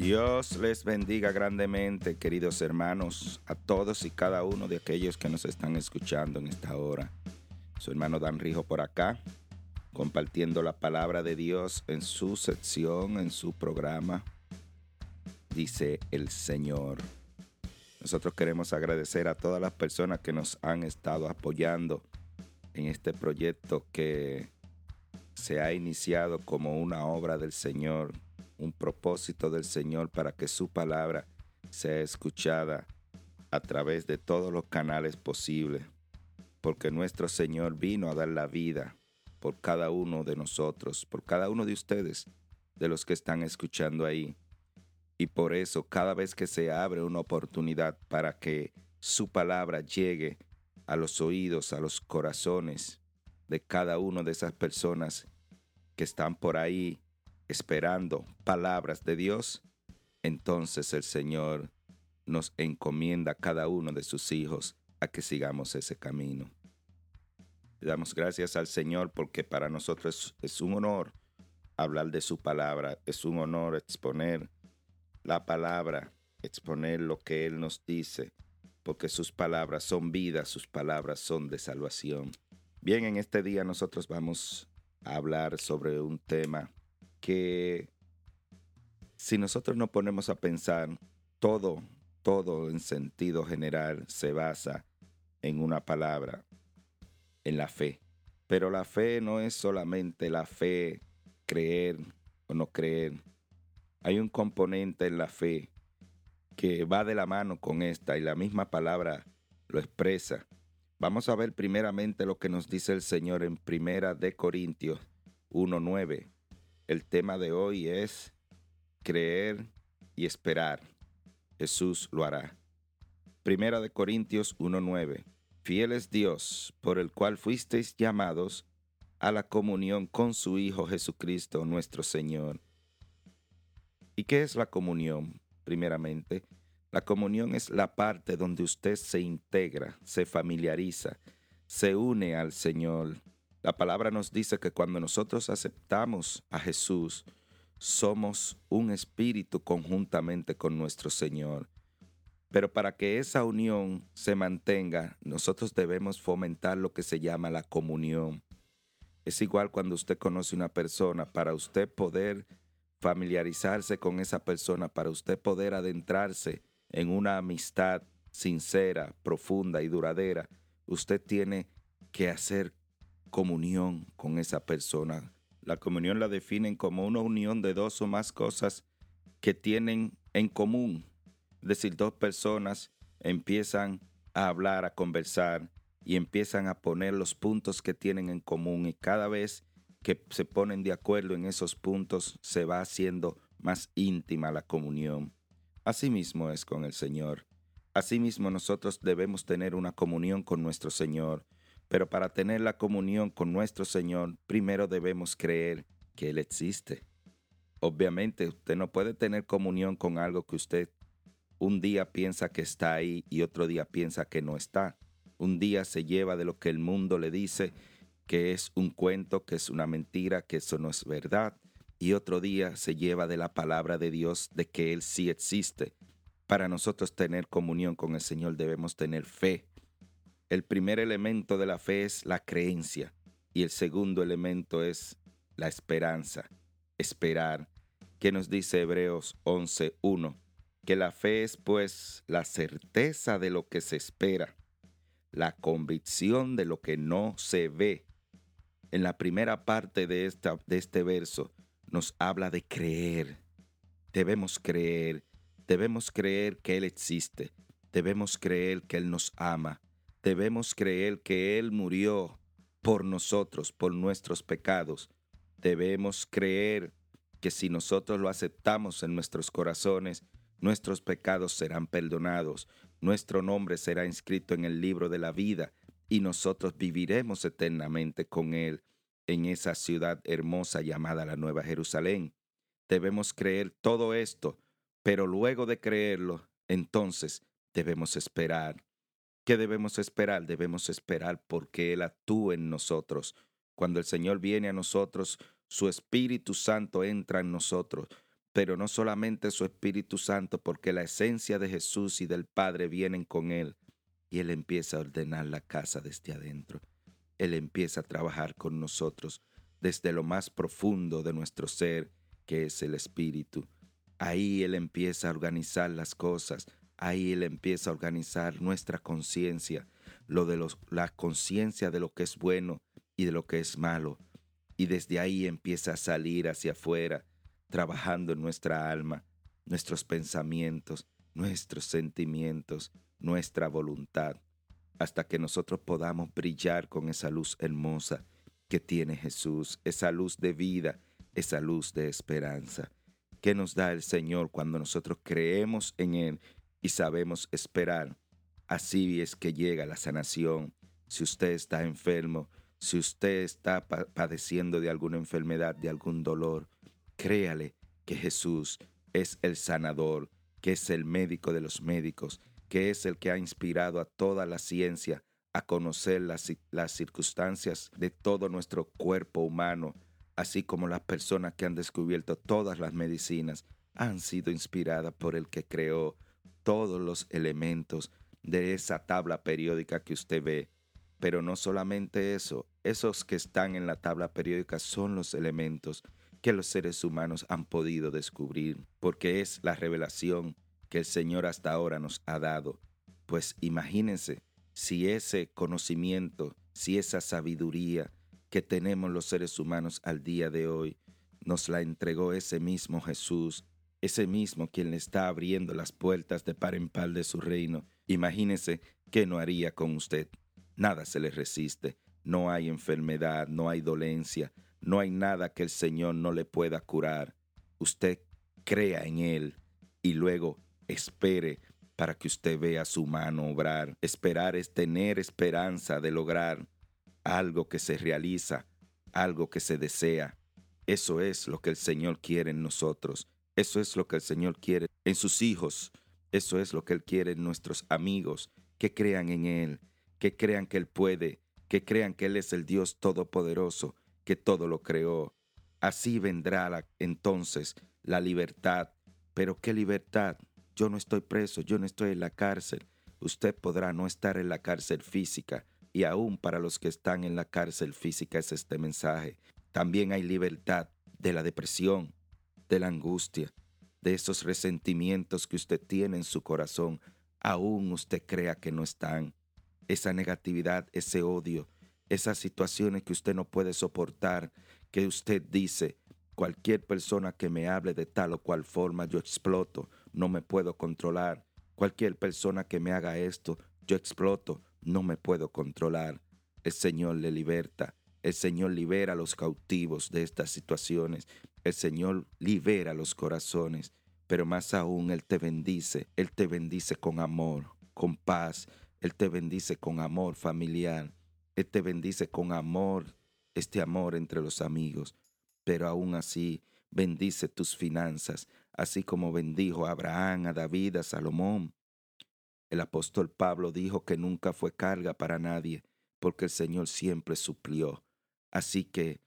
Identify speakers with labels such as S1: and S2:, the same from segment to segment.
S1: Dios les bendiga grandemente, queridos hermanos, a todos y cada uno de aquellos que nos están escuchando en esta hora. Su hermano Dan Rijo por acá, compartiendo la palabra de Dios en su sección, en su programa, dice el Señor. Nosotros queremos agradecer a todas las personas que nos han estado apoyando en este proyecto que se ha iniciado como una obra del Señor, un propósito del Señor para que su palabra sea escuchada a través de todos los canales posibles, porque nuestro Señor vino a dar la vida por cada uno de nosotros, por cada uno de ustedes, de los que están escuchando ahí. Y por eso cada vez que se abre una oportunidad para que su palabra llegue a los oídos, a los corazones de cada una de esas personas que están por ahí esperando palabras de Dios, entonces el Señor nos encomienda a cada uno de sus hijos a que sigamos ese camino. Le damos gracias al Señor porque para nosotros es un honor hablar de su palabra, es un honor exponer la palabra, exponer lo que Él nos dice, porque sus palabras son vida, sus palabras son de salvación. Bien, en este día nosotros vamos a hablar sobre un tema que si nosotros nos ponemos a pensar, todo, todo en sentido general se basa en una palabra, en la fe. Pero la fe no es solamente la fe, creer o no creer hay un componente en la fe que va de la mano con esta y la misma palabra lo expresa. Vamos a ver primeramente lo que nos dice el Señor en Primera de Corintios 1.9. El tema de hoy es creer y esperar. Jesús lo hará. Primera de Corintios 1.9. Fiel es Dios, por el cual fuisteis llamados a la comunión con su Hijo Jesucristo nuestro Señor ¿Y qué es la comunión? Primeramente, la comunión es la parte donde usted se integra, se familiariza, se une al Señor. La palabra nos dice que cuando nosotros aceptamos a Jesús, somos un espíritu conjuntamente con nuestro Señor. Pero para que esa unión se mantenga, nosotros debemos fomentar lo que se llama la comunión. Es igual cuando usted conoce una persona, para usted poder familiarizarse con esa persona para usted poder adentrarse en una amistad sincera, profunda y duradera, usted tiene que hacer comunión con esa persona. La comunión la definen como una unión de dos o más cosas que tienen en común. Es decir, dos personas empiezan a hablar, a conversar y empiezan a poner los puntos que tienen en común y cada vez que se ponen de acuerdo en esos puntos, se va haciendo más íntima la comunión. Asimismo es con el Señor. Asimismo nosotros debemos tener una comunión con nuestro Señor, pero para tener la comunión con nuestro Señor, primero debemos creer que Él existe. Obviamente usted no puede tener comunión con algo que usted un día piensa que está ahí y otro día piensa que no está. Un día se lleva de lo que el mundo le dice que es un cuento, que es una mentira, que eso no es verdad. Y otro día se lleva de la palabra de Dios de que Él sí existe. Para nosotros tener comunión con el Señor debemos tener fe. El primer elemento de la fe es la creencia y el segundo elemento es la esperanza, esperar. ¿Qué nos dice Hebreos 11.1? Que la fe es pues la certeza de lo que se espera, la convicción de lo que no se ve en la primera parte de, esta, de este verso nos habla de creer. Debemos creer, debemos creer que Él existe, debemos creer que Él nos ama, debemos creer que Él murió por nosotros, por nuestros pecados. Debemos creer que si nosotros lo aceptamos en nuestros corazones, nuestros pecados serán perdonados, nuestro nombre será inscrito en el libro de la vida y nosotros viviremos eternamente con Él en esa ciudad hermosa llamada la Nueva Jerusalén. Debemos creer todo esto, pero luego de creerlo, entonces debemos esperar. ¿Qué debemos esperar? Debemos esperar porque Él actúe en nosotros. Cuando el Señor viene a nosotros, su Espíritu Santo entra en nosotros, pero no solamente su Espíritu Santo, porque la esencia de Jesús y del Padre vienen con Él y Él empieza a ordenar la casa desde adentro. Él empieza a trabajar con nosotros desde lo más profundo de nuestro ser, que es el Espíritu. Ahí Él empieza a organizar las cosas, ahí Él empieza a organizar nuestra conciencia, lo de los, la conciencia de lo que es bueno y de lo que es malo. Y desde ahí empieza a salir hacia afuera, trabajando en nuestra alma, nuestros pensamientos, nuestros sentimientos, nuestra voluntad, hasta que nosotros podamos brillar con esa luz hermosa que tiene Jesús, esa luz de vida, esa luz de esperanza que nos da el Señor cuando nosotros creemos en Él y sabemos esperar. Así es que llega la sanación. Si usted está enfermo, si usted está padeciendo de alguna enfermedad, de algún dolor, créale que Jesús es el sanador, que es el médico de los médicos, que es el que ha inspirado a toda la ciencia a conocer las, las circunstancias de todo nuestro cuerpo humano, así como las personas que han descubierto todas las medicinas, han sido inspiradas por el que creó todos los elementos de esa tabla periódica que usted ve. Pero no solamente eso, esos que están en la tabla periódica son los elementos que los seres humanos han podido descubrir, porque es la revelación que el Señor hasta ahora nos ha dado. Pues imagínense si ese conocimiento, si esa sabiduría que tenemos los seres humanos al día de hoy, nos la entregó ese mismo Jesús, ese mismo quien le está abriendo las puertas de par en par de su reino. Imagínese qué no haría con usted. Nada se le resiste, no hay enfermedad, no hay dolencia, no hay nada que el Señor no le pueda curar. Usted crea en Él y luego espere para que usted vea su mano obrar. Esperar es tener esperanza de lograr algo que se realiza, algo que se desea. Eso es lo que el Señor quiere en nosotros. Eso es lo que el Señor quiere en sus hijos. Eso es lo que Él quiere en nuestros amigos, que crean en Él, que crean que Él puede, que crean que Él es el Dios Todopoderoso, que todo lo creó. Así vendrá entonces la libertad. Pero ¿qué libertad? Yo no estoy preso, yo no estoy en la cárcel. Usted podrá no estar en la cárcel física y aún para los que están en la cárcel física es este mensaje. También hay libertad de la depresión, de la angustia, de esos resentimientos que usted tiene en su corazón. Aún usted crea que no están. Esa negatividad, ese odio, esas situaciones que usted no puede soportar, que usted dice, cualquier persona que me hable de tal o cual forma, yo exploto no me puedo controlar. Cualquier persona que me haga esto, yo exploto, no me puedo controlar. El Señor le liberta. El Señor libera a los cautivos de estas situaciones. El Señor libera los corazones. Pero más aún, Él te bendice. Él te bendice con amor, con paz. Él te bendice con amor familiar. Él te bendice con amor, este amor entre los amigos. Pero aún así, bendice tus finanzas, así como bendijo a Abraham, a David, a Salomón. El apóstol Pablo dijo que nunca fue carga para nadie, porque el Señor siempre suplió. Así que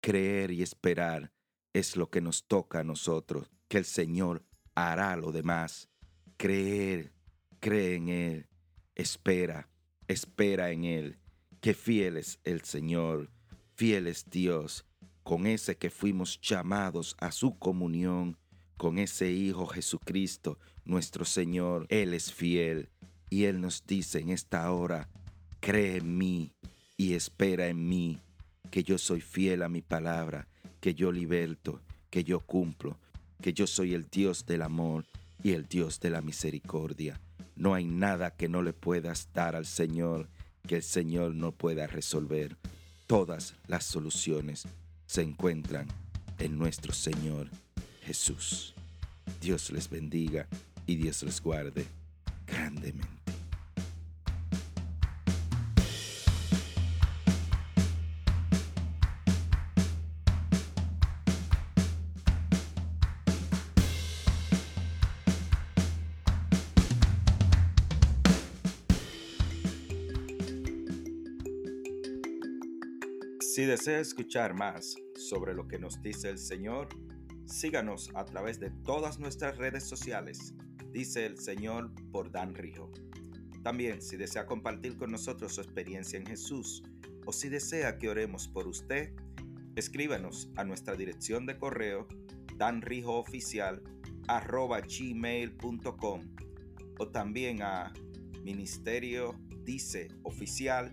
S1: creer y esperar es lo que nos toca a nosotros, que el Señor hará lo demás. Creer, cree en Él, espera, espera en Él, que fiel es el Señor, fiel es Dios, con ese que fuimos llamados a su comunión, con ese Hijo Jesucristo, nuestro Señor. Él es fiel y Él nos dice en esta hora, cree en mí y espera en mí, que yo soy fiel a mi palabra, que yo liberto, que yo cumplo, que yo soy el Dios del amor y el Dios de la misericordia. No hay nada que no le puedas dar al Señor que el Señor no pueda resolver. Todas las soluciones se encuentran en nuestro Señor Jesús. Dios les bendiga y Dios les guarde grandemente. Si desea escuchar más sobre lo que nos dice el Señor, Síganos a través de todas nuestras redes sociales, dice el Señor por Dan Rijo. También, si desea compartir con nosotros su experiencia en Jesús o si desea que oremos por usted, escríbanos a nuestra dirección de correo danrijooficial.gmail.com o también a ministerio dice oficial